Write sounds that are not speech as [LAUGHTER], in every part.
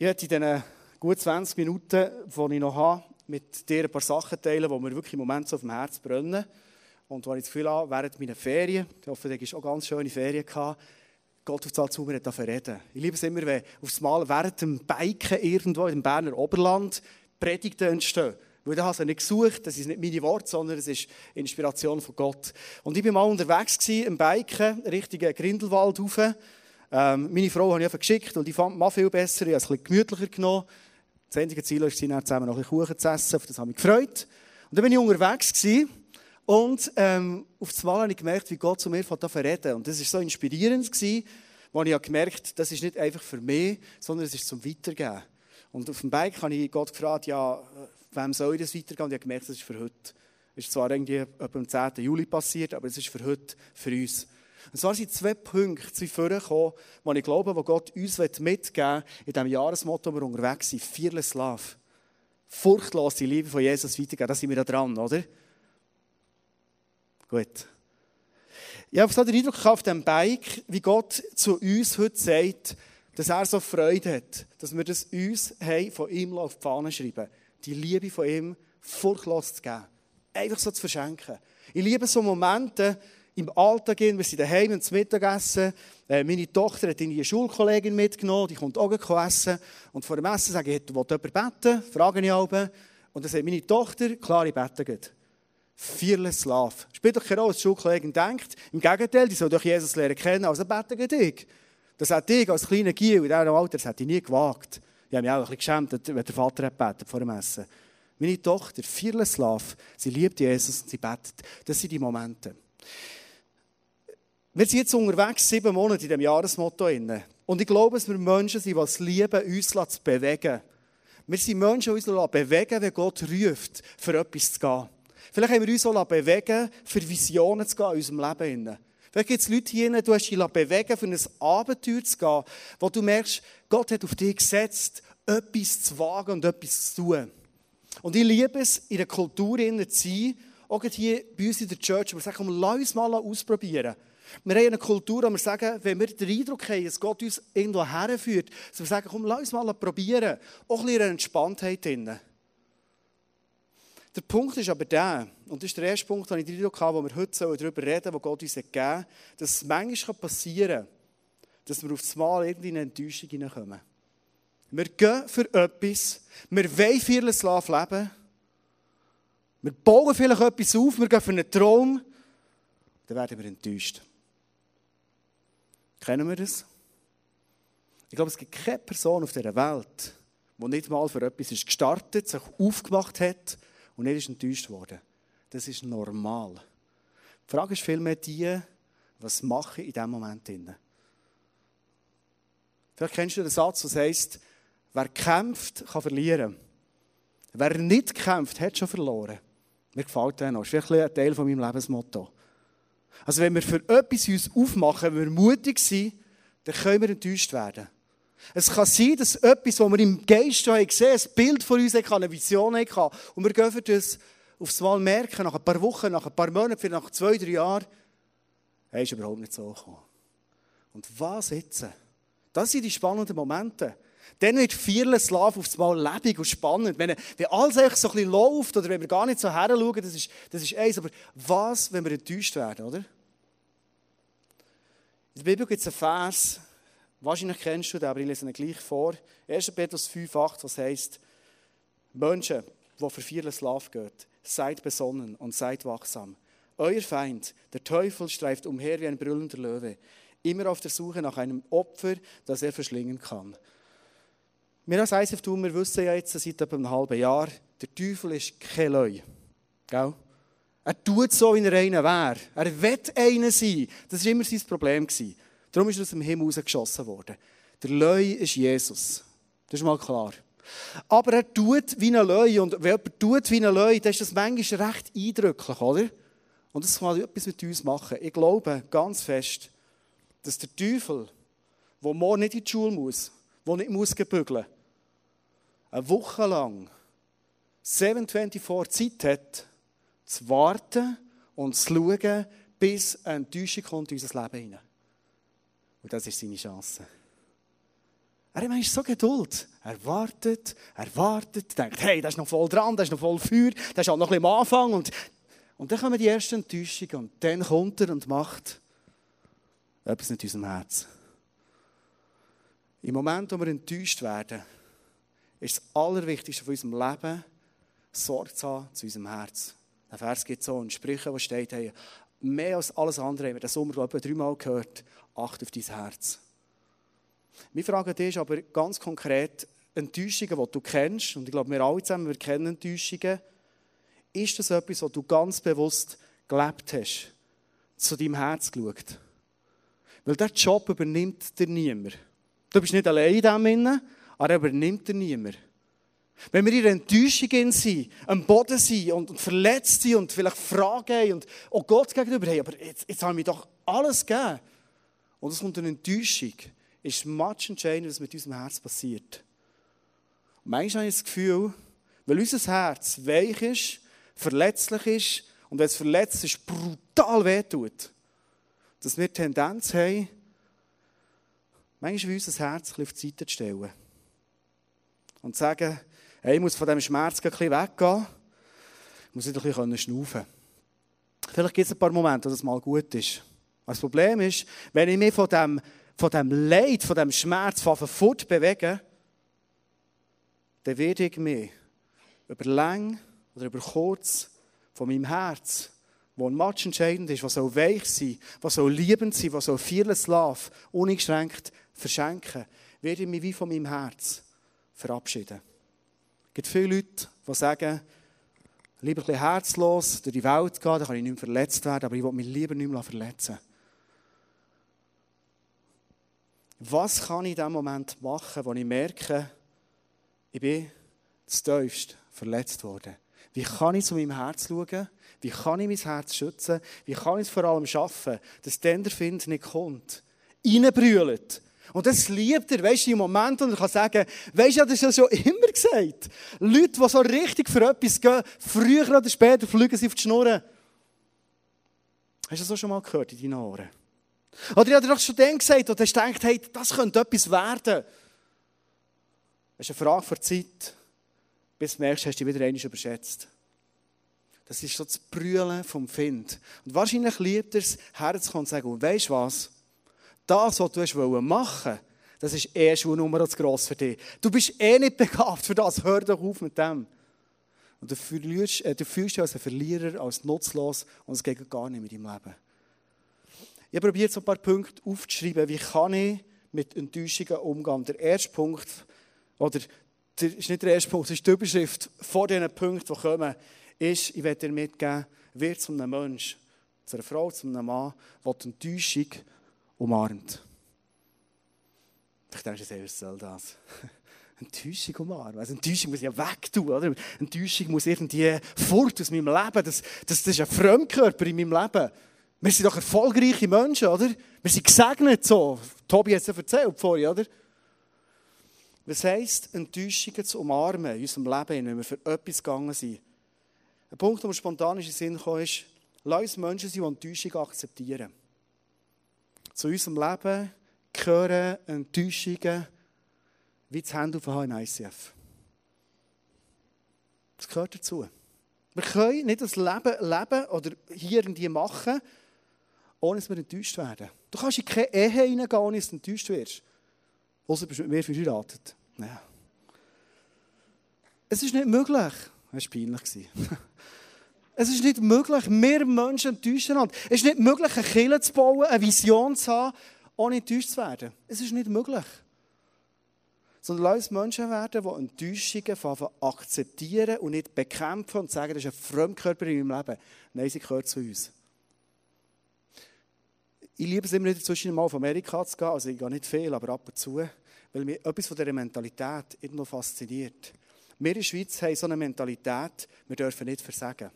Ich werde in diesen gut 20 Minuten, die ich noch habe, mit dir ein paar Sachen teilen, die mir wirklich im Moment so auf dem Herz brennen. Und wo ich das Gefühl habe, während meiner Ferien, ich hoffe, du hast auch ganz schöne Ferien gehabt, Gott auf das zu mir reden. Ich liebe es immer, wenn aufs Mal während dem Biken irgendwo im Berner Oberland Predigten entstehen. Weil da habe ich nicht gesucht, das ist nicht meine Worte, sondern es ist Inspiration von Gott. Und ich war mal unterwegs gewesen, im Biken, Richtung Grindelwald rauf. Ähm, meine Frau habe ich einfach geschickt und ich fand mal viel besser, ich habe es ein bisschen gemütlicher genommen. Das einzige Ziel war, zusammen noch ein bisschen Kuchen zu essen, auf das habe ich mich gefreut. Und dann bin ich unterwegs gewesen, und ähm, auf einmal habe ich gemerkt, wie Gott zu mir von reden Und das war so inspirierend, gewesen, wo ich gemerkt habe, das ist nicht einfach für mich, sondern es ist zum Weitergeben. Und auf dem Bike habe ich Gott gefragt, ja, wem soll ich das weitergeben? Und ich habe gemerkt, das ist für heute. Es ist zwar irgendwie am 10. Juli passiert, aber es ist für heute, für uns. Und zwar sind zwei Punkte vorgekommen, die ich glaube, wo Gott uns mitgeben will, in diesem Jahresmotto, wo wir unterwegs sind. Fearless Love. Furchtlos die Liebe von Jesus weitergeben. Da sind wir da dran, oder? Gut. Ich habe so den Eindruck auf dem Bike, wie Gott zu uns heute sagt, dass er so Freude hat, dass wir das uns haben, von ihm auf die Fahne schreiben. Die Liebe von ihm furchtlos zu geben. Einfach so zu verschenken. Ich liebe so Momente im Alltag, wir sind daheim und zum Mittagessen. Äh, meine Tochter hat eine Schulkollegin mitgenommen, die kommt auch essen. Und vor dem Essen sage ich, du willst jemand beten? Frage ich auch. Und dann sagt meine Tochter, klar, ich bete geht. Fearless Love. Spielt doch keine Rolle, was die Schulkollegin denkt. Im Gegenteil, die soll doch Jesus lernen kennen, also beten dich. Das hat ich als kleiner Giel in diesem Alter, das hätte ich nie gewagt. Ich habe mich auch ein bisschen geschämt, wenn der Vater hat betet vor dem Essen. Meine Tochter, Fearless Love, sie liebt Jesus und sie betet. Das sind die Momente. Wir sind jetzt unterwegs, sieben Monate in diesem Jahresmotto. Und ich glaube, dass wir Menschen sind, die es lieben, uns zu bewegen. Wir sind Menschen, die uns bewegen, wenn Gott ruft, für etwas zu gehen. Vielleicht haben wir uns auch bewegen, für Visionen zu gehen in unserem Leben. Vielleicht gibt es Leute hier, hast dich bewegen, für ein Abenteuer zu gehen, wo du merkst, Gott hat auf dich gesetzt, etwas zu wagen und etwas zu tun. Und ich liebe es, in der Kultur zu sein, auch hier bei uns in der Church, wo wir sagen, lass uns mal ausprobieren. Wir haben eine Kultur, wo wir sagen, wenn wir den Eindruck haben, dass Gott uns irgendwo herführt, dass wir sagen, komm, lass uns mal probieren. Auch ein bisschen Entspanntheit drin. Der Punkt ist aber der, und das ist der erste Punkt, den ich den Eindruck habe, wo wir heute darüber reden wo Gott uns gegeben hat, dass es manchmal passieren kann, dass wir auf das Mal irgendwie in eine Enttäuschung hineinkommen. Wir gehen für etwas, wir wollen vieles leben, wir bauen vielleicht etwas auf, wir gehen für einen Traum, dann werden wir enttäuscht. Kennen wir das? Ich glaube, es gibt keine Person auf dieser Welt, die nicht mal für etwas ist gestartet, sich aufgemacht hat und nicht ist enttäuscht worden. Das ist normal. Die Frage ist vielmehr die, was mache ich in diesem Moment? Vielleicht kennst du den Satz, der heißt, wer kämpft, kann verlieren. Wer nicht kämpft, hat schon verloren. Mir gefällt der noch. Das ist ein Teil von meinem Lebensmotto. Also wenn wir für etwas uns aufmachen, wenn wir mutig sind, dann können wir enttäuscht werden. Es kann sein, dass etwas, was wir im Geist schon gesehen haben, ein Bild von uns haben, eine Vision haben, und wir gehen das aufs Mal merken, nach ein paar Wochen, nach ein paar Monaten, vielleicht nach zwei, drei Jahren, er ist überhaupt nicht so gekommen. Und was jetzt? Das sind die spannenden Momente. Dann wird vieles Love aufs Mal lebendig und spannend. Wenn, wenn alles so ein bisschen läuft oder wenn wir gar nicht so her schauen, das ist, das ist eins. Aber was, wenn wir enttäuscht werden, oder? In der Bibel gibt es einen Vers, wahrscheinlich kennst du den, aber ich lese ihn gleich vor. 1. Petrus 5, 8, was heißt, Menschen, die für vieles Love geht, seid besonnen und seid wachsam. Euer Feind, der Teufel, streift umher wie ein brüllender Löwe, immer auf der Suche nach einem Opfer, das er verschlingen kann. Wir als ISF tun, wir wissen ja jetzt seit etwa einem halben Jahr, der Teufel ist kein Leu. Gell? Er tut so, wie er einer wäre. Er will einer sein. Das war immer sein Problem. Darum ist er aus dem Himmel rausgeschossen worden. Der Leu ist Jesus. Das ist mal klar. Aber er tut wie ein Leu. Und wenn jemand tut wie ein Leu, dann ist das manchmal recht eindrücklich, oder? Und das kann etwas mit uns machen. Ich glaube ganz fest, dass der Teufel, der morgen nicht in die Schule muss, der nicht muss gebügeln muss, eine Woche lang 724 Zeit hat, zu warten und zu schauen, bis eine Enttäuschung kommt in unser Leben hinein. Und das ist seine Chance. Er hat so Geduld. Er wartet, er wartet, denkt, hey, das ist noch voll dran, das ist noch voll Feuer, das ist auch noch ein bisschen am Anfang. Und, und dann kommen die ersten Enttäuschungen und dann kommt er und macht etwas in unserem Herz. Im Moment, wo wir enttäuscht werden, ist das Allerwichtigste von unserem Leben, Sorge zu haben zu unserem Herz. Ein Vers gibt so in Sprüchen, wo steht, hey, mehr als alles andere, haben wir den Sommer, glaube ich, dreimal gehört, acht auf dein Herz. Meine Frage ist aber ganz konkret, Enttäuschungen, die du kennst, und ich glaube, wir alle zusammen, wir kennen Enttäuschungen, ist das etwas, was du ganz bewusst gelebt hast, zu deinem Herz geschaut? Weil diesen Job übernimmt dir niemand. Du bist nicht allein in dem, aber er übernimmt dir niemand. Wenn wir in der Enttäuschung sind, am Boden sind und verletzt sind und vielleicht Fragen haben und auch Gott gegenüber haben, aber jetzt, jetzt haben wir doch alles gegeben. Und es kommt eine Enttäuschung, ist much entscheidend, was mit unserem Herz passiert. Und manchmal habe ich das Gefühl, weil unser Herz weich ist, verletzlich ist und wenn es verletzt ist, brutal wehtut, dass wir die Tendenz haben, manchmal unser Herz auf die Seite zu stellen. Und sagen, hey, ich muss von diesem Schmerz ein bisschen weggehen, ich muss nicht ein bisschen schnaufen Vielleicht gibt es ein paar Momente, wo das mal gut ist. Das Problem ist, wenn ich mich von dem, von dem Leid, von dem Schmerz fort bewege, dann werde ich mich über lang oder über kurz von meinem Herz, wo ein Match entscheidend ist, was soll weich sein, was soll liebend sein, was soll fearless love, uneingeschränkt verschenken, werde ich mich wie von meinem Herz verabschieden. Es gibt viele Leute, die sagen, lieber ein bisschen herzlos durch die Welt gehen, dann kann ich nicht mehr verletzt werden, aber ich will mich lieber nicht mehr verletzen. Was kann ich in dem Moment machen, wo ich merke, ich bin zu tiefst verletzt worden? Wie kann ich zu meinem Herz schauen? Wie kann ich mein Herz schützen? Wie kann ich es vor allem schaffen, dass der Find nicht kommt? Reinbrüllt. Und das liebt er, weißt du, im Moment, und er kann sagen, weißt du, das ist ja schon immer gesagt. Leute, die so richtig für etwas gehen, früher oder später fliegen sie auf die Schnur. Hast du das auch schon mal gehört in deinen Ohren? Oder ich habe doch schon dann gesagt, und hast gedacht, hey, das könnte etwas werden. Das ist eine Frage der Zeit, bis du merkst, hast du dich wieder einmal überschätzt. Das ist so das Brüllen vom Find. Und wahrscheinlich liebt er es, herzukommen und zu sagen, weißt du was? Das, was du machen wolltest, das ist eh schon Nummer zu gross für dich. Du bist eh nicht begabt für das. Hör doch auf mit dem. Und du fühlst, äh, du fühlst dich als ein Verlierer, als nutzlos und es geht gar nicht mit deinem Leben. Ich habe probiert, so ein paar Punkte aufzuschreiben. Wie kann ich mit Enttäuschungen umgehen? Der erste Punkt, oder der ist nicht der erste Punkt, das ist die Überschrift vor diesen Punkten, die kommen, ist, ich werde dir mitgeben, wird zu einem Mensch, zu einer Frau, zu einem Mann, der die Enttäuschung umarmt. Ich denke, was soll das? [LAUGHS] Enttäuschung umarmen. Also Enttäuschung muss ich ja wegtun, oder? Enttäuschung muss irgendwie fort aus meinem Leben. Das, das, das ist ein Fremdkörper in meinem Leben. Wir sind doch erfolgreiche Menschen, oder? Wir sind gesegnet so. Tobi hat es ja erzählt vorhin, oder? Was heisst, Enttäuschungen zu umarmen in unserem Leben, wenn wir für etwas gegangen sind? Ein Punkt, der mir spontan in den Sinn kam, ist, lass uns Menschen sein, die Enttäuschung akzeptieren. Zu unserem Leben gehören Enttäuschungen wie das Hände aufhaben im ICF. Das gehört dazu. Wir können nicht das Leben leben oder hier irgendwie machen, ohne dass wir enttäuscht werden. Du kannst in keine Ehe hineingehen, ohne dass du enttäuscht wirst. Außer du bist mit mir verheiratet. Ja. Es ist nicht möglich. Das war peinlich. [LAUGHS] Es ist nicht möglich, wir Menschen enttäuschen einander. Es ist nicht möglich, eine Kirche zu bauen, eine Vision zu haben, ohne enttäuscht zu werden. Es ist nicht möglich. Sondern lass uns Menschen werden, die Enttäuschungen akzeptieren und nicht bekämpfen und sagen, das ist ein Fremdkörper in meinem Leben. Nein, sie gehört zu uns. Ich liebe es immer wieder zwischen mal auf Amerika zu gehen, also ich gehe nicht viel, aber ab und zu, weil mich etwas von dieser Mentalität irgendwo fasziniert. Wir in der Schweiz haben so eine Mentalität, wir dürfen nicht versagen.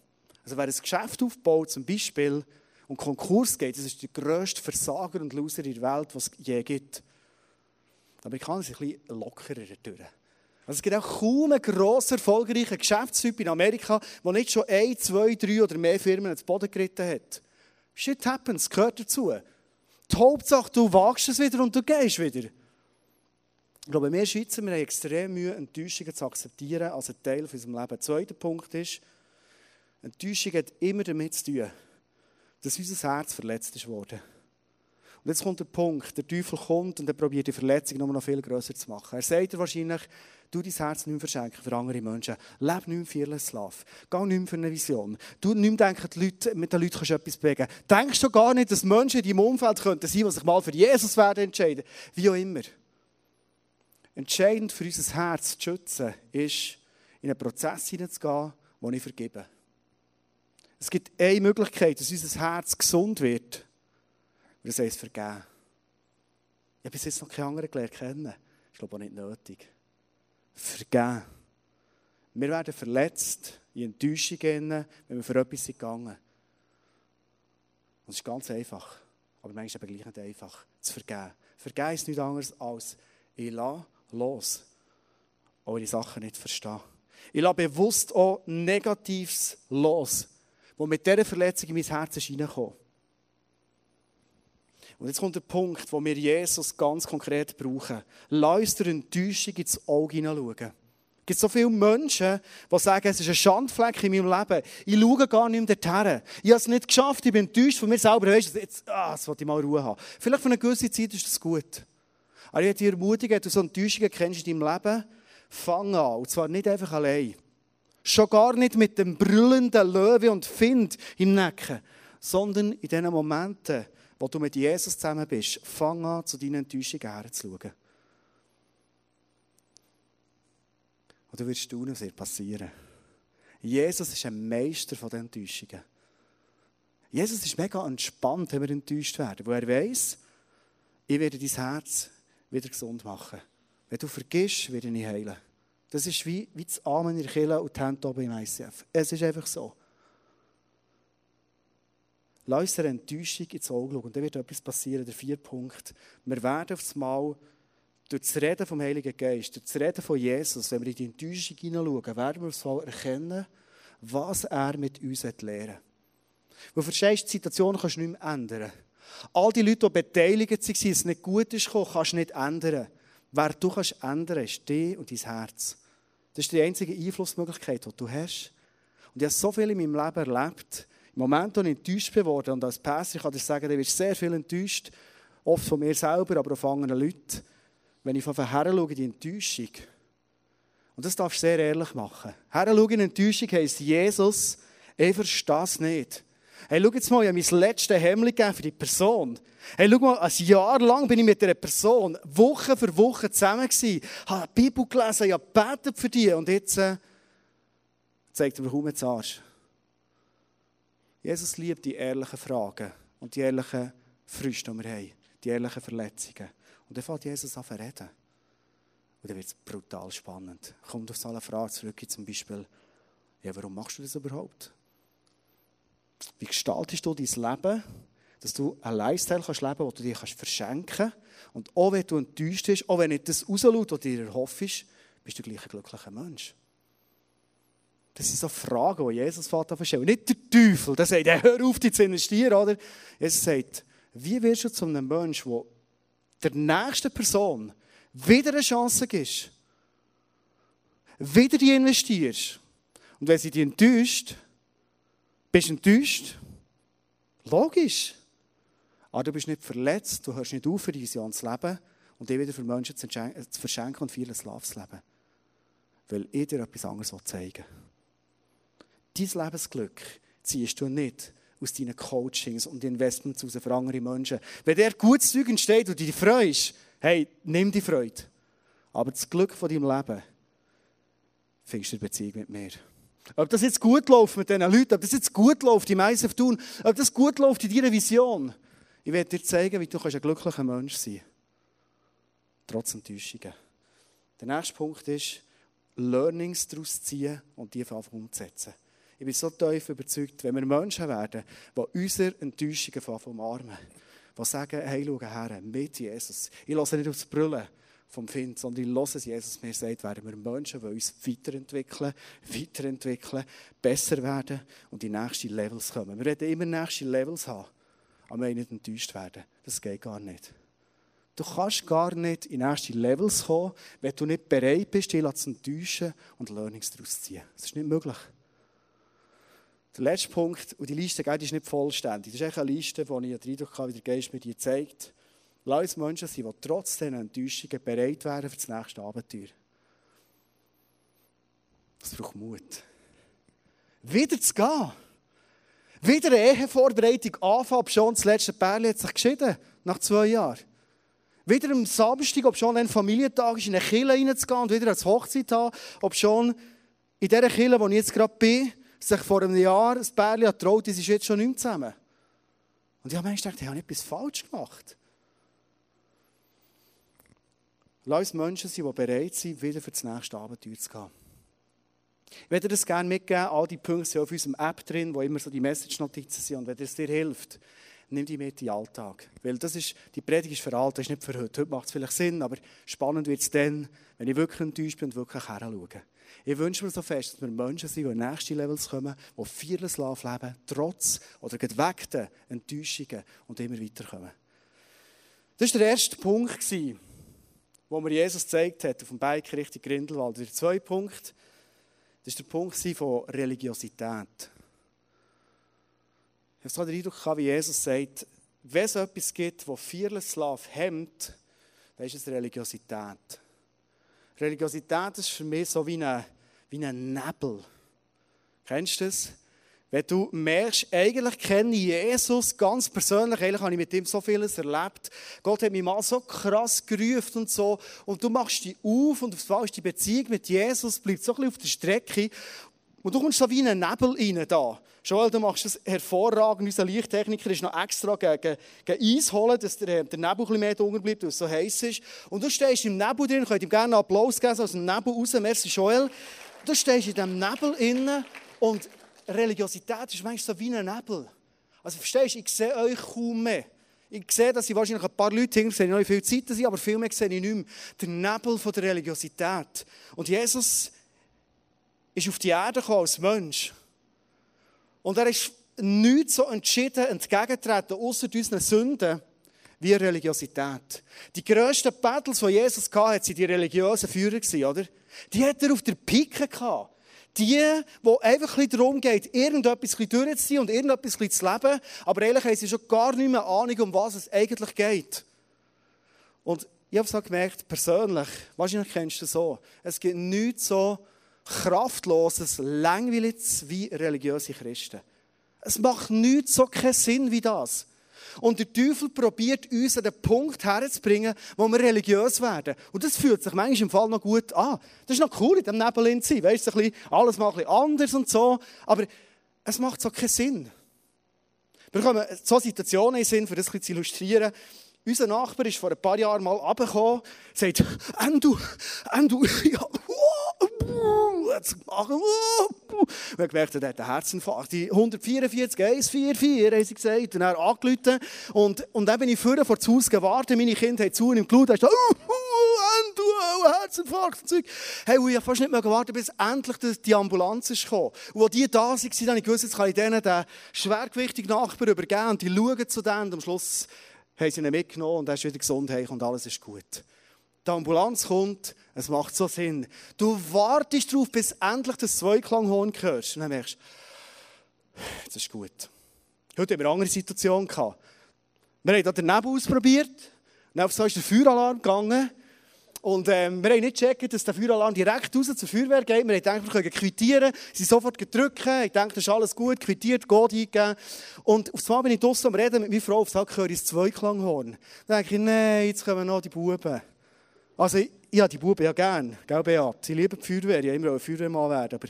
Also wer ein Geschäft aufbaut, zum Beispiel, und Konkurs geht, das ist der grösste Versager und Loser in der Welt, was es je gibt. Die Amerikaner sind ein bisschen lockerer durch. Also es gibt auch kaum einen grossen, erfolgreichen Geschäftstyp in Amerika, der nicht schon ein, zwei, drei oder mehr Firmen ins Boden geritten hat. Shit happens, gehört dazu. Die Hauptsache, du wagst es wieder und du gehst wieder. Ich glaube, wir Schweizer wir haben extrem Mühe, Enttäuschungen zu akzeptieren als ein Teil von unserem Leben. Der zweite Punkt ist, Enttäuschung hat immer damit zu tun, dass unser Herz verletzt ist worden. Und jetzt kommt der Punkt, der Teufel kommt und er probiert die Verletzung noch viel grösser zu machen. Er sagt dir wahrscheinlich, du dein Herz nicht mehr verschenken für andere Menschen. Leb nicht mehr fearless love. Geh nicht mehr für eine Vision. Du nicht mehr denken, die Leute, mit den Leuten kannst du etwas bewegen. Denkst du gar nicht, dass Menschen in deinem Umfeld könnten sein, die sich mal für Jesus werden entscheiden. Wie auch immer. Entscheidend für unser Herz zu schützen, ist, in einen Prozess hineinzugehen, wo ich vergebe. Es gibt eine Möglichkeit, dass unser Herz gesund wird. Das heißt vergeben. Ich habe bis jetzt noch keine anderen gelernt kennen. Ich glaube auch nicht nötig. Vergeben. Wir werden verletzt, in Enttäuschung gehen, wenn wir für etwas sind gegangen. Und es ist ganz einfach. Aber manchmal eben gleich nicht einfach, zu vergeben. Vergeben ist nichts anderes als, ich lasse los. Auch wenn ich Sachen nicht verstehe. Ich lasse bewusst auch Negatives los wo mit dieser Verletzung in mein Herz ist. Und jetzt kommt der Punkt, wo wir Jesus ganz konkret brauchen. Lass der Enttäuschung ins Auge hineinschauen. Es gibt so viele Menschen, die sagen, es ist ein Schandfleck in meinem Leben. Ich schaue gar nicht mehr dorthin. Ich habe es nicht geschafft, ich bin enttäuscht von mir selber. Weißt du, jetzt, ah, jetzt wollte ich mal Ruhe haben. Vielleicht für eine gewisse Zeit ist das gut. Aber ich möchte dich ermutigen, wenn du so Enttäuschungen kennst in deinem Leben, fang an. Und zwar nicht einfach allein. Schon gar nicht mit dem brüllenden Löwe und Find im Nacken, sondern in den Momenten, wo du mit Jesus zusammen bist, fang an, zu deinen Enttäuschungen herzuschauen. Und du wirst tun, was wird passieren. Jesus ist ein Meister von den Enttäuschungen. Jesus ist mega entspannt, wenn wir enttäuscht werden, wo er weiß, ich werde dein Herz wieder gesund machen. Wenn du vergisst, werde ich heilen. Das ist wie, wie das Amen in der Kirche und die Hände oben im ICF. Es ist einfach so. Lass uns der Enttäuschung ins Auge schauen. Und dann wird etwas passieren, der vierte Punkt. Wir werden auf das Mal durch das Reden vom Heiligen Geist, durch das Reden von Jesus, wenn wir in die Enttäuschung hineinschauen, werden wir auf das Mal erkennen, was er mit uns lehren. Weil verstehst, die Situation kannst du nicht mehr ändern. All die Leute, die beteiligt waren, es nicht gut ist, kannst du nicht ändern. Wer du kannst ändern, ist dich und dein Herz. Das ist die einzige Einflussmöglichkeit, die du hast. Und ich habe so viel in meinem Leben erlebt. Im Moment, wo ich enttäuscht bin worden, und als Pastor kann ich sagen, du wirst sehr viel enttäuscht, oft von mir selber, aber auch von anderen Leuten, wenn ich von her schaue, die Enttäuschung. Und das darfst du sehr ehrlich machen. Her schauen, Enttäuschung heisst Jesus, ich verstehe es nicht. Hey, schau jetzt mal, ich habe mein letztes Hemd für die Person. Hey, schau mal, ein Jahr lang bin ich mit dieser Person Woche für Woche zusammen gewesen, habe die Bibel gelesen, ich habe gebetet für die und jetzt äh, zeigt er mir kaum jetzt Arsch. Jesus liebt die ehrlichen Fragen und die ehrlichen Früchte, die wir haben, die ehrlichen Verletzungen. Und dann fängt Jesus an zu reden. Und dann wird es brutal spannend. Kommt auf so eine Frage zurück, zum Beispiel, ja, warum machst du das überhaupt? Wie gestaltest du dein Leben, dass du einen Lifestyle kannst leben kannst, den du dir verschenken kannst. Und auch wenn du enttäuscht bist, auch wenn nicht das rausschaut, was du dir erhoffst, bist du gleich ein glücklicher Mensch. Das sind so Fragen, die Jesus Vater verstellt. Nicht der Teufel, der sagt, hör auf, dich zu investieren, oder? Jesus sagt, wie wirst du zu einem Menschen, der der nächsten Person wieder eine Chance gibt, wieder die investierst. Und wenn sie dich enttäuscht, bist du enttäuscht? Logisch. Aber du bist nicht verletzt, du hörst nicht auf, für die Vision zu leben und dich wieder für Menschen zu verschenken und vieles zu leben. Weil ich dir etwas anderes zeigen. Dein Lebensglück ziehst du nicht aus deinen Coachings und Investments für andere Menschen. Wenn dir gutes Zeug entsteht und du dich freust, hey, nimm die Freude. Aber das Glück von deinem Leben findest du in Beziehung mit mir. Ob das jetzt gut läuft mit diesen Leuten, ob das jetzt gut läuft im ISF tun, ob das gut läuft in deiner Vision. Ich werde dir zeigen, wie du ein glücklicher Mensch sein kannst. Trotz Enttäuschungen. Der nächste Punkt ist, Learnings daraus ziehen und die einfach umzusetzen. Ich bin so tief überzeugt, wenn wir Menschen werden, die unsere Enttäuschungen umarmen, die sagen, hey, schau her, mit Jesus. Ich lasse nicht aufs Brüllen vom Find, sondern ich höre, was Jesus mir sagt, werden wir Menschen, die uns weiterentwickeln, weiterentwickeln, besser werden und in nächste Levels kommen. Wir werden immer nächste Levels haben, aber wir nicht enttäuscht werden. Das geht gar nicht. Du kannst gar nicht in erste Levels kommen, wenn du nicht bereit bist, dich zu enttäuschen und Learnings daraus zu ziehen. Das ist nicht möglich. Der letzte Punkt, und die Liste die ist nicht vollständig. Das ist eine Liste, die ich den Eindruck habe, wie der Geist mir die zeigt. Lass uns Menschen sein, die trotz dieser Enttäuschungen bereit wären für das nächste Abenteuer. Das braucht Mut. Wieder zu gehen. Wieder eine Ehevorbereitung anfangen, ob schon das letzte Pärchen hat sich geschieden, nach zwei Jahren. Wieder am Samstag, ob schon ein Familientag ist, in eine Kille reinzugehen und wieder als Hochzeit haben, ob schon in dieser Kille, wo ich jetzt gerade bin, sich vor einem Jahr ein Pärchen traut, die ist jetzt schon nicht zusammen. Und ich habe manchmal gedacht, ich habe etwas falsch gemacht. Lass uns Menschen sein, die bereit sind, wieder für das nächste Abenteuer zu gehen. Ich würde das gerne mitgeben, all die Punkte sind auf unserem App drin, wo immer so die Message-Notizen sind. Und wenn es dir hilft, nimm die mit in den Alltag. Weil das ist, die Predigt ist für alle, das ist nicht für heute. Heute macht es vielleicht Sinn, aber spannend wird es dann, wenn ich wirklich enttäuscht bin und wirklich heranschaue. Ich wünsche mir so fest, dass wir Menschen sind, die in nächste Levels kommen, die Fearless leben, trotz oder geweckten Enttäuschungen und immer weiterkommen. Das war der erste Punkt, wo mir Jesus gezeigt hat, auf dem Bike Richtung Grindelwald. Der zweite Punkt, das war der Punkt von Religiosität. Ich habe so den Eindruck, wie Jesus sagt, wenn es etwas gibt, das Fearless hemmt, dann ist es Religiosität. Religiosität ist für mich so wie ein, wie ein Nebel. Kennst du das? Wenn du merkst, eigentlich kenne ich Jesus ganz persönlich, eigentlich habe ich mit ihm so vieles erlebt. Gott hat mich mal so krass gerufen und so. Und du machst dich auf und auf einmal ist die Beziehung mit Jesus bleibt so ein bisschen auf der Strecke. Und du kommst so wie in einen Nebel rein da. Joel, du machst das hervorragend. Unser Lichttechniker ist noch extra gegen, gegen Eis holen, dass der, der Nebel ein bisschen mehr dunkel bleibt, weil es so heiß ist. Und du stehst im Nebel drin, könnt ihm gerne einen Applaus geben, aus dem Nebel raus. Merci, Joel. Du stehst in diesem Nebel innen und Religiosität ist manchmal so wie ein Nebel. Also verstehst du, ich sehe euch kaum mehr. Ich sehe, dass ich wahrscheinlich ein paar Leute hinter sehe, noch viel Zeit sind, aber viel mehr sehe ich nicht mehr. Der Nebel von der Religiosität. Und Jesus ist auf die Erde gekommen als Mensch. Und er ist nicht so entschieden entgegentreten, außer unseren Sünden, wie Religiosität. Die grössten Battles, die Jesus hatte, waren die religiösen Führer, oder? Die hat er auf der Pike gehabt. Die, wo einfach ein darum geht, irgendetwas durchzuziehen und irgendetwas zu leben, aber ehrlich haben sie schon gar nicht mehr Ahnung, um was es eigentlich geht. Und ich habe es auch gemerkt, persönlich, wahrscheinlich kennst du es so, es gibt nichts so kraftloses, langweiliges wie religiöse Christen. Es macht nichts so keinen Sinn wie das. Und der Teufel probiert uns an den Punkt herzubringen, wo wir religiös werden. Und das fühlt sich manchmal im Fall noch gut an. Das ist noch cool, in dem Nebel zu sein. Weißt du, alles mal ein bisschen anders und so. Aber es macht so keinen Sinn. Wir kommen so Situationen in Sinn, um das ein zu illustrieren. Unser Nachbar ist vor ein paar Jahren mal runtergekommen, sagt, Endu, Endu, [LAUGHS] ja, jetzt machen. Und er gemerkt, er hat einen Herzinfarkt. Die 144, 144, haben sie gesagt. Und er angerufen. Und, und dann bin ich vorher vor das Haus gewartet. Meine Kinder haben zu und im geschaut. Er ist da, uh, uh, Herzinfarkt. Zeug. Hey, und ich habe fast nicht mehr gewartet, bis endlich die Ambulanz ist gekommen. Und als die da waren, habe ich gewusst, jetzt kann ich denen den schwergewichtigen Nachbar übergeben. Und die schauen zu denen. Und am Schluss haben sie ihn mitgenommen und er ist wieder gesund und alles ist gut die Ambulanz kommt, es macht so Sinn. Du wartest darauf, bis endlich das Zweiklanghorn hörst. Und dann merkst du, jetzt ist gut. Heute haben wir eine andere Situation. Wir haben den Nebel ausprobiert. Und so ist der Feueralarm gegangen. Und ähm, wir haben nicht gecheckt, dass der Feueralarm direkt raus zur Feuerwehr geht. Wir haben gedacht, wir können quittieren. Sie sofort gedrückt. Ich dachte, das ist alles gut. Quittiert, Gott eingegeben. Und auf einmal bin ich draußen am Reden mit meiner Frau. Auf einmal höre ich das Zweiklanghorn. Dann denke ich, nein, jetzt kommen noch die Buben. Also, ich, habe die Buben ja gern, gell, Beat? Sie lieben die Feuerwehr, ich wollte immer ein Feuerwehrmann werden, aber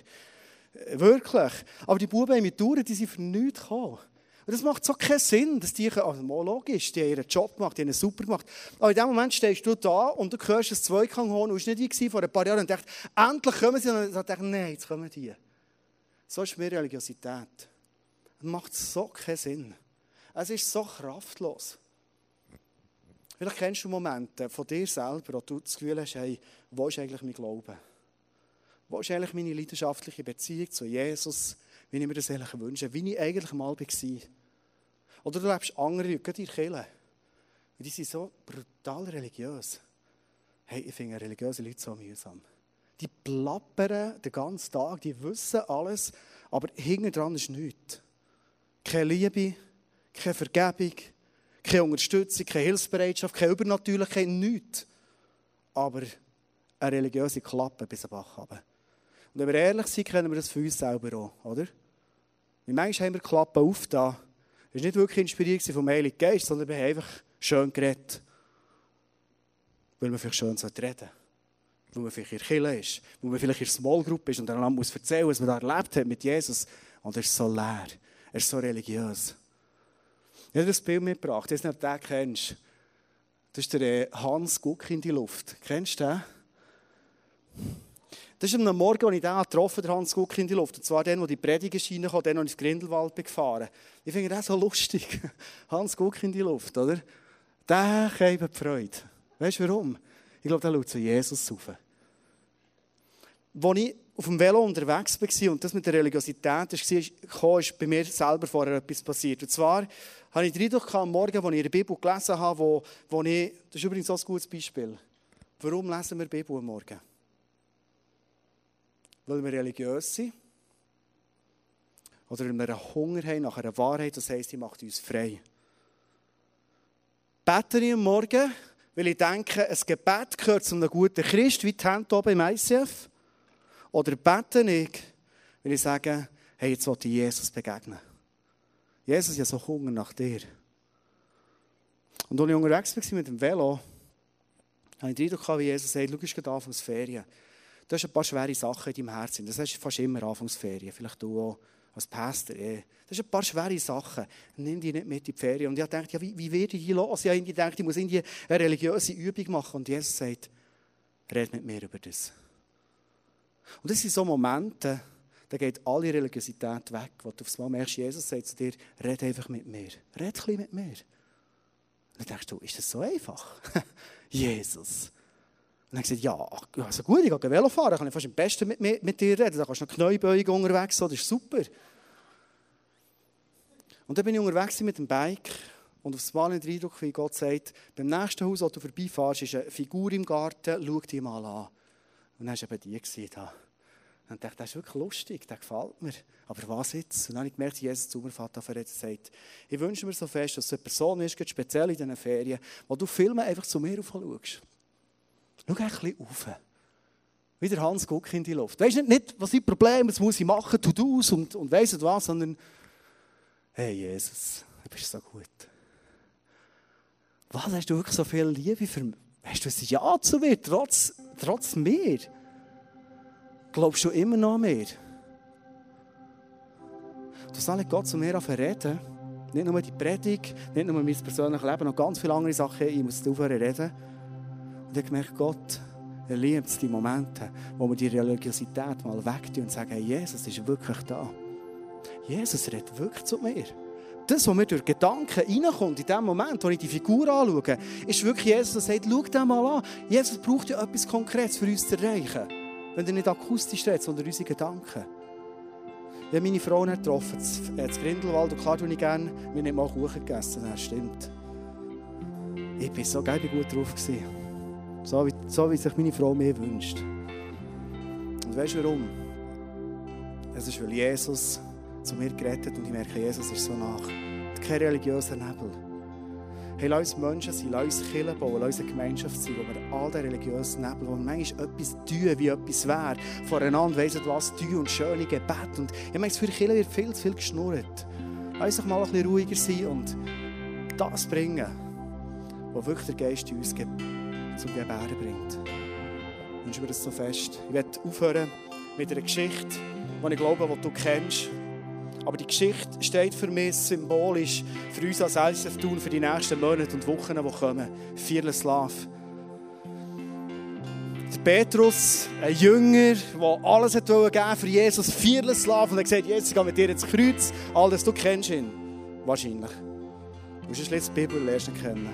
äh, wirklich. Aber die Buben haben mit Touren, die sind für nichts gekommen. Und das macht so keinen Sinn, dass die, also mal logisch, die haben ihren Job gemacht, die haben ihn super gemacht. Aber in dem Moment stehst du da und du hörst das Zweikanghorn und warst nicht vor ein paar Jahren und dachte, endlich kommen sie. Und dann dachte nein, jetzt kommen die. So ist mehr Religiosität. Das macht so keinen Sinn. Es ist so kraftlos. Vielleicht kennst du Momente von dir selber, wo du das Gefühl hast, hey, wo ist eigentlich mein Glaube? Wo ist eigentlich meine leidenschaftliche Beziehung zu Jesus, wie ich mir das eigentlich wünsche, wie ich eigentlich mal war? Oder du lebst andere, gerade in Kirche. die sind so brutal religiös. Hey, ich finde religiöse Leute so mühsam. Die plappern den ganzen Tag, die wissen alles, aber hinten dran ist nichts. Keine Liebe, keine Vergebung, keine Unterstützung, keine Hilfsbereitschaft, keine Übernatürlichkeit, nichts. Aber eine religiöse Klappe bis am Bach runter. Und wenn wir ehrlich sind, kennen wir das für uns selber auch, oder? Wie manchmal haben wir Klappen auf da. Das war nicht wirklich inspiriert vom Heiligen Geist, sondern wir haben einfach schön geredet. Weil man vielleicht schön reden sollte. Weil man vielleicht in der Kirche ist. Weil man vielleicht in der Small Group ist und dann muss erzählen, was man da erlebt hat mit Jesus. Und er ist so leer. Er ist so religiös. Ich habe das Bild mitgebracht. Ich weiß nicht, ob du den kennst. Das ist der äh, Hans Guck in die Luft. Kennst du den? Das ist am Morgen, als ich den getroffen habe, Hans Guck in die Luft. Und zwar den, wo die erschienen kam, den, wo ich ins Grindelwald gefahren Ich finde das so lustig. [LAUGHS] Hans Guck in die Luft, oder? Der die Freude. Weißt du warum? Ich glaube, der schaut zu Jesus rauf. Als ich auf dem Velo unterwegs war und das mit der Religiosität war, ist bei mir selber vorher etwas passiert. Und zwar habe ich den Eindruck am Morgen, als ich der Bibel gelesen habe, wo, wo ich, das ist übrigens auch ein gutes Beispiel. Warum lesen wir die Bibel am Morgen? Weil wir religiös sind? Oder weil wir einen Hunger haben nach einer Wahrheit, das heisst, die macht uns frei. Bete ich am Morgen, weil ich denke, ein Gebet gehört zu einem guten Christ, wie die Hände oben im ICF? Oder bete ich, weil ich sage, hey, jetzt will ich Jesus begegnen. Jesus, ich habe so Hunger nach dir. Und als ich unterwegs war mit dem Velo, habe ich den Eindruck, wie Jesus sagt, schau, es geht Anfangsferien. Du hast ein paar schwere Sachen in deinem Herzen. Das hast du fast immer Anfangsferien. Vielleicht du auch als Pastor. Eh. Das sind ein paar schwere Sachen. Nimm die nicht mit in die Ferien. Und ich dachte, ja, wie, wie werde ich die los? Ich gedacht, ich muss irgendwie eine religiöse Übung machen. Und Jesus sagt, red mit mir über das. Und das sind so Momente, da geht alle Religiosität weg, wo du aufs Mal merkst, Jesus sagt zu dir, red einfach mit mir. Red ein bisschen mit mir. Dann denkst du, ist das so einfach? Jesus. Und dann gesagt, ja, also gut, ich gehe Velo fahren, dann kann fast am besten mit, mit, mit dir reden. Da kannst du noch Kniebeugung unterwegs, das ist super. Und dann bin ich unterwegs mit dem Bike und aufs Mal den Eindruck, wie Gott sagt, beim nächsten Haus, wo du vorbeifährst, ist eine Figur im Garten, schau die mal an. Und dann war eben die gesehen. Und dachte, das ist wirklich lustig, das gefällt mir. Aber was jetzt? Und dann habe ich gemerkt, Jesus zu mir und sagt, ich wünsche mir so fest, dass es eine Person ist, speziell in diesen Ferien, wo du Filme einfach zu mir schaust. Schau ein bisschen rauf. Wie der Hans Guck in die Luft. Weißt nicht, nicht, was sind Probleme, was muss ich machen, tut aus und, und weiss nicht was, sondern, hey Jesus, du bist so gut. Was, hast du wirklich so viel Liebe für mich? Hast du ein Ja zu mir, trotz, trotz mir? Glaubst du immer noch mehr? Du sollst Gott zu mir reden. Nicht nur die Predigt, nicht nur mein persönliches Leben, noch ganz viele andere Sachen. Ich muss aufhören reden. Und ich gemerkt, Gott, er liebt die Momente, wo wir die Religiosität mal wegtun und sagen, hey, Jesus ist wirklich da. Jesus redet wirklich zu mir. Das, was mir durch Gedanken reinkommt, in dem Moment, wo ich die Figur anschaue, ist wirklich Jesus, der sagt, schau dir mal an. Jesus braucht ja etwas Konkretes für uns zu erreichen. Wenn er nicht akustisch redet, sondern unsere Gedanken. Ich habe meine Frau getroffen, in Grindelwald, und klar tue ich gerne, wir haben mal Kuchen gegessen, das stimmt. Ich war so geil, gut drauf. So wie, so wie sich meine Frau mir wünscht. Und weißt du warum? Es ist, weil Jesus zu mir gerettet und ich merke, Jesus ist so nach. Kein religiöser Nebel. Hey, lass uns Menschen sein, lass uns Kirche bauen, lass uns eine Gemeinschaft sein, wo wir all den religiösen Nebel, wo wir manchmal etwas tun, wie etwas wäre, voreinander weiss was tun und schöne Gebet. Und ich meine, für Kirche wird viel zu viel geschnurrt. Lass uns mal ein bisschen ruhiger sein und das bringen, was wirklich der Geist in uns zum Gebären bringt. Ich wünsche mir das so fest. Ich werde aufhören mit einer Geschichte, die ich glaube, die du kennst. Aber die Geschichte steht für mich symbolisch für uns als ICF tun für die nächsten Monate und Wochen, die kommen. Fearless Love. Petrus, ein Jünger, der alles hat geben für Jesus, Fearless Love. Und er sagt, Jesus, ich gehe mit dir ins Kreuz. Alles, du kennst ihn. Wahrscheinlich. Du musst die Bibel lernst kennen.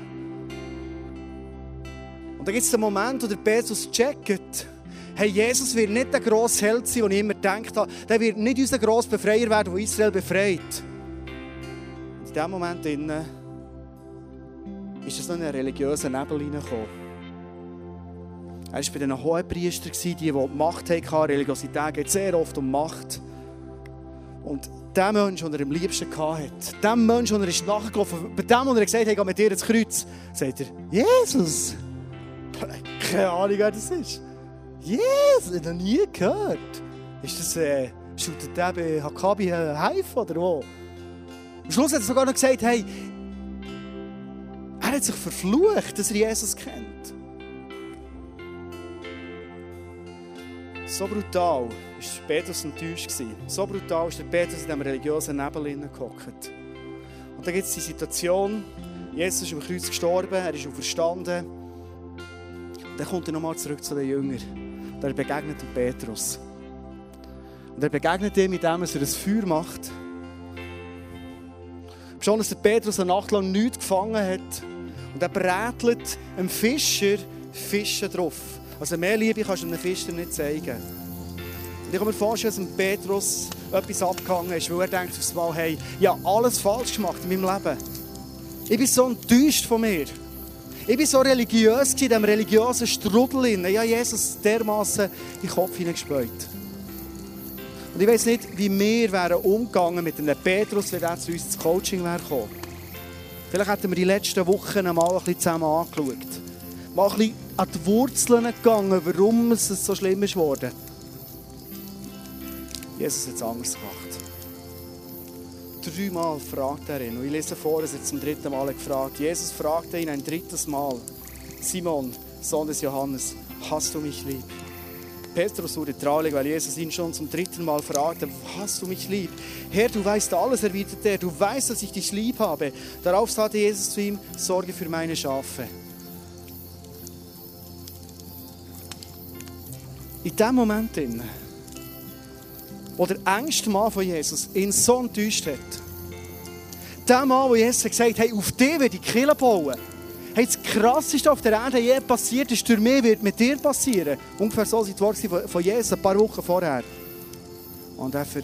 Und da gibt es den Moment, wo der Petrus checkt, hey, Jesus wird nicht der grosse Held sein, den ich immer gedacht habe. Der wird nicht unser grosser Befreier werden, der Israel befreit. Und in diesem Moment innen ist es noch in einen religiösen Nebel hineingekommen. Er war bei den Hohenpriestern, die die Macht hatten. Religiosität geht sehr oft um Macht. Und der Mensch, den er am liebsten hatte, der Mensch, den er ist nachgelaufen bei dem, der er gesagt hat, geh mit dir ins Kreuz, sagt er, Jesus. [LAUGHS] Keine Ahnung, wer das ist. Jesus, ich noch nie gehört. Ist das, äh, shootet der bei Hakabi Haif oder wo? Am Schluss hat er sogar noch gesagt, hey, er hat sich verflucht, dass er Jesus kennt. So brutal war Petrus enttäuscht. So brutal ist der Petrus in diesem religiösen Nebel gehockt. Und dann gibt es die Situation, Jesus ist am Kreuz gestorben, er ist auferstanden. Dann kommt er nochmal zurück zu den Jüngern. Und er begegnet dem Petrus. Und er begegnet ihm, indem er ein Feuer macht. Schon als der Petrus eine Nacht lang nichts gefangen hat. Und er brätelt einem Fischer Fische drauf. Also mehr Liebe kannst du einem Fischer nicht zeigen. Und ich kann mir vorstellen, dass Petrus etwas abgehangen ist, weil er denkt aufs Mal, hey, ich habe alles falsch gemacht in meinem Leben. Ich bin so enttäuscht von mir. Ich bin so religiös in diesem religiösen Strudel. Ich habe Jesus dermaßen in den Kopf hineingespäut. Und ich weiß nicht, wie wir wären umgegangen mit einem Petrus, wenn er zu uns ins Coaching wäre gekommen. Vielleicht hätten wir die letzten Wochen mal ein bisschen zusammen angeschaut. Mal ein bisschen an die Wurzeln gegangen, warum es so schlimm ist geworden. Jesus hat es anders gemacht. Dreimal fragt er ihn. Und ich lese vor, dass er zum dritten Mal gefragt Jesus fragte ihn ein drittes Mal: Simon, Sohn des Johannes, hast du mich lieb? Petrus wurde traurig, weil Jesus ihn schon zum dritten Mal fragte: Hast du mich lieb? Herr, du weißt alles, erwiderte er. Du weißt, dass ich dich lieb habe. Darauf sagte Jesus zu ihm: Sorge für meine Schafe. In dem Moment, wo der engste Mann von Jesus ihn so enttäuscht hat, der Mann, wo Jesus gesagt hat, hey, auf dich werde ich Kille bauen. Hey, das Krasseste auf der Erde je passiert ist, durch mich wird mit dir passieren. Ungefähr so sind die Worte von Jesus ein paar Wochen vorher. Und er für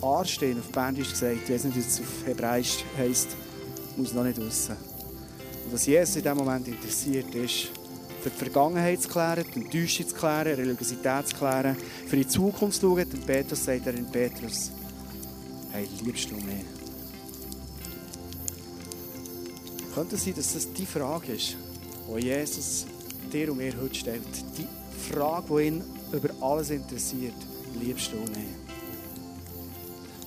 Anstehen auf Bändisch gesagt, ich weiß nicht, wie es auf Hebräisch heisst, muss noch nicht wissen. Und was Jesus in diesem Moment interessiert ist, für die Vergangenheit zu klären, die Enttäuschung zu klären, Religiosität zu klären, für die Zukunft zu schauen. Und Petrus sagt er in Petrus, hey, liebst du mich? Könnte es sein, dass das die Frage ist, die Jesus dir und mir heute stellt? Die Frage, die ihn über alles interessiert. Liebst du mich?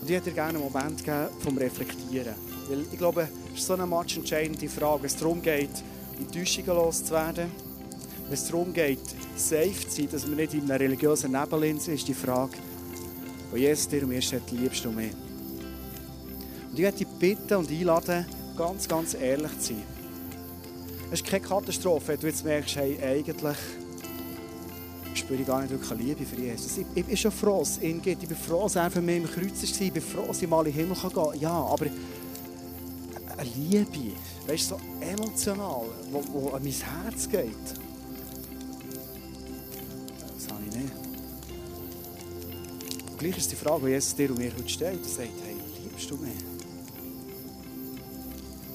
Und ich hätte dir gerne einen Moment gegeben vom Reflektieren. Weil ich glaube, es ist so eine matchentscheidende Frage, es darum geht, Enttäuschungen loszuwerden wenn es darum geht, safe zu sein, dass wir nicht in einer religiösen Nebel sind, ist die Frage, wo Jesus dir mir stellt, liebst du mich? Und ich möchte dich bitten und einladen, ganz, ganz ehrlich zu sein. Es ist keine Katastrophe, wenn du jetzt merkst, hey, eigentlich spüre ich gar nicht wirklich Liebe für Jesus. Ich, ich bin schon froh, dass es ihn gibt. Ich bin froh, dass er für mich im Kreuz war. Ich bin froh, dass ich mal in den Himmel gehen kann. Ja, aber eine Liebe, weißt du, so emotional, wo, wo an mein Herz geht. Gleich ist die Frage, die Jesus dir und mir heute stellt. Er sagt, hey, liebst du mich?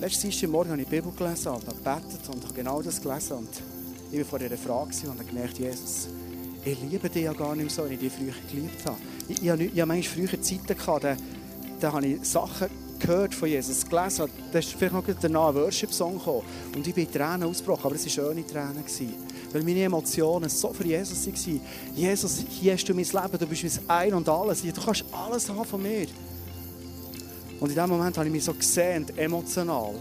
Letztes Morgen habe ich die Bibel gelesen und gebetet und habe genau das gelesen. Und ich war vor dieser Frage und habe gemerkt, Jesus, ich liebe dich ja gar nicht mehr so, wie ich dich früher geliebt habe. Ich, ich, habe, ich habe manchmal früher Zeiten gehabt, da, da habe ich Sachen gehört von Jesus, gelesen. Da ist vielleicht noch danach ein Worship-Song gekommen. Und ich bin in Tränen ausgebrochen, aber es waren schöne Tränen. Weil meine Emotionen so für Jesus waren. Jesus, hier hast du mein Leben, du bist mein Ein und Alles. Du kannst alles haben von mir. Und in dem Moment habe ich mich so gesehen, emotional,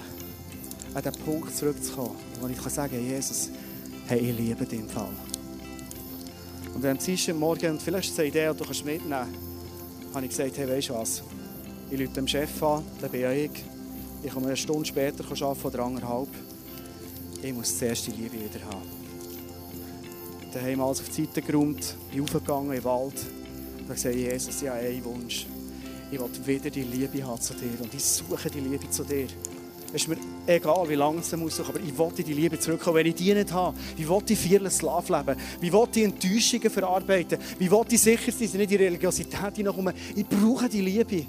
an den Punkt zurückzukommen, wo ich kann sagen Jesus, hey, ich liebe dich im Fall. Und am Dienstag Morgen, und vielleicht ist es eine Idee, du kannst mitnehmen habe ich gesagt, hey, weißt du was? Ich rufe dem Chef an, der bin ich. Ich komme eine Stunde später arbeiten oder anderthalb. Ich muss zuerst die Liebe wieder haben. Dann haben wir alles auf die Seite geräumt, bin aufgegangen den Wald. Und habe gesagt, Jesus, ich habe einen Wunsch. Ich will wieder die Liebe haben zu dir. Und ich suche die Liebe zu dir. Es ist mir egal, wie lange es muss, aber ich will die Liebe zurückkommen, wenn ich die nicht habe. Wie will ich fearless Love leben? Wie will ich Enttäuschungen verarbeiten? Wie will ich sicher sein, dass ich nicht in Religiosität hineinkomme? Ich brauche die Liebe.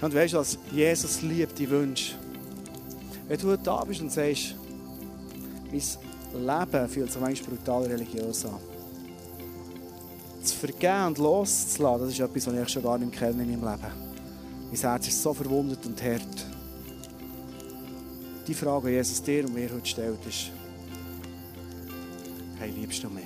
Und weißt du was? Jesus liebt die Wünsche. Wenn du da bist und sagst, mein Leben fühlt sich manchmal brutal religiös an. Zu vergeben und loszulassen, das ist etwas, was ich schon gar nicht kenne in meinem Leben. Mein Herz ist so verwundet und hart. Die Frage, die Jesus dir und mir heute stellt, ist, hey, liebst du mich?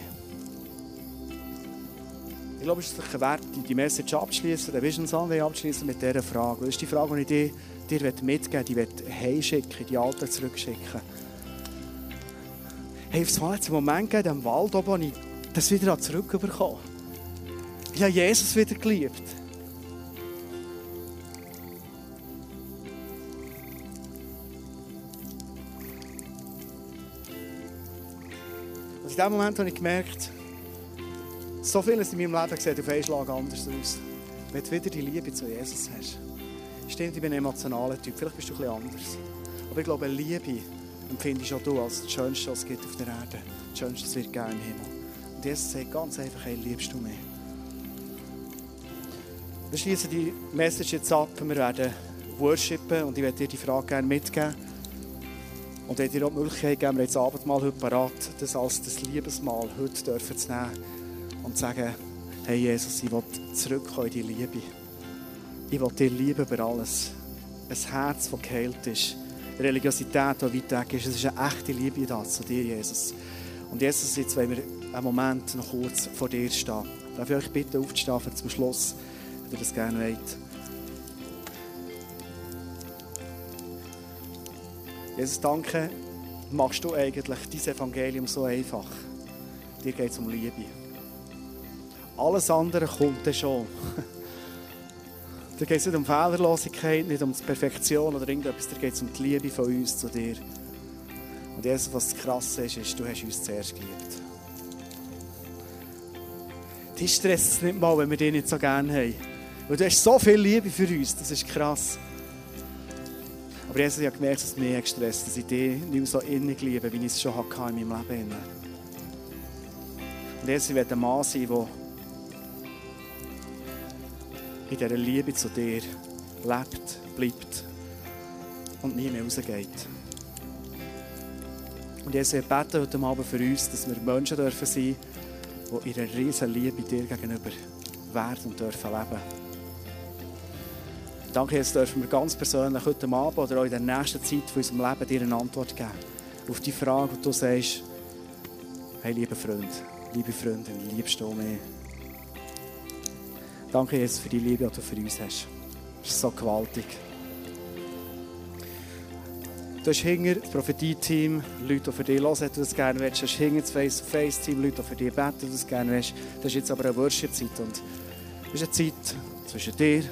Ich glaube, es ist sicher wert, die Message abzuschließen, den Vision Sunday abzuschließen mit dieser Frage. Das ist die Frage, die ich dir, dir mitgeben möchte, die ich heimschicken, die Alten zurückschicken. Hey, es hat einen Moment gegeben, im Wald oben, wo ich das wieder zurückbekommen Ich habe Jesus wieder geliebt. Und in dem Moment habe ich gemerkt, so vieles in meinem Leben sieht auf einen Schlag anders aus. Wenn du wieder die Liebe zu Jesus hast. Stimmt, ich bin ein emotionaler Typ. Vielleicht bist du ein bisschen anders. Aber ich glaube, Liebe empfindest auch du als das Schönste, was es gibt auf der Erde. Das Schönste, was wir gerne im Himmel. Und Jesus sagt ganz einfach, hey, liebst du mich? Wir schließen die Message jetzt ab. Wir werden worshipen und ich werde dir die Frage gerne mitgeben. Und wenn dir auch die Möglichkeit geben, wir das Abendmahl heute parat, das als das Liebesmahl heute dürfen zu nehmen und zu sagen, hey Jesus, ich will zurückkommen in die Liebe. Ich will dir lieben über alles. Ein Herz, das geheilt ist. Religiosität, die weit weg ist. Es ist eine echte Liebe da zu dir, Jesus. Und Jesus, jetzt wollen wir einen Moment noch kurz vor dir stehen. Darf ich euch bitten, aufzustehen zum Schluss, wenn ihr das gerne wollt. Jesus, danke, machst du eigentlich dein Evangelium so einfach. Dir geht es um Liebe. Alles andere kommt dann schon. [LAUGHS] Da geht es nicht um Fehlerlosigkeit, nicht um Perfektion oder irgendetwas, da geht es um die Liebe von uns zu dir. Und Jesus, was krass ist, ist, du hast uns zuerst geliebt. Dich stresst es nicht mal, wenn wir dich nicht so gerne haben. Weil du hast so viel Liebe für uns, das ist krass. Aber Jesus, ich habe gemerkt, dass es mich gestresst dass ich dich nicht mehr so innig liebe, wie ich es schon hatte in meinem Leben. Und Jesus, ich will ein Mann sein, der in dieser Liebe zu dir lebt, bleibt und nie mehr rausgeht. Und Jesus, ich bete heute Abend für uns, dass wir Menschen dürfen sein, die ihre riesen Liebe dir gegenüber werden und dürfen leben. Danke, jetzt dürfen wir ganz persönlich heute Abend oder auch in der nächsten Zeit von unserem Leben dir eine Antwort geben. Auf die Frage, wo du sagst, hey, lieber Freund, liebe Freundin, liebst du mich? Danke, Jesus, für die Liebe, die du für uns hast. Das ist so gewaltig. Du hast hinter das Prophetie-Team Leute, die für dich hören, die das gerne willst. Du hast hinter das Face-to-Face-Team Leute, die für dich beten, die das gerne willst. Das ist jetzt aber eine Worship-Zeit. Und das ist eine Zeit zwischen dir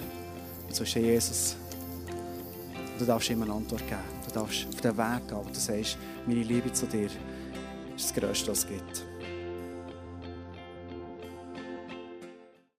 und zwischen Jesus. Und du darfst ihm eine Antwort geben. Du darfst auf den Weg gehen, wo du sagst, meine Liebe zu dir ist das Größte, was es gibt.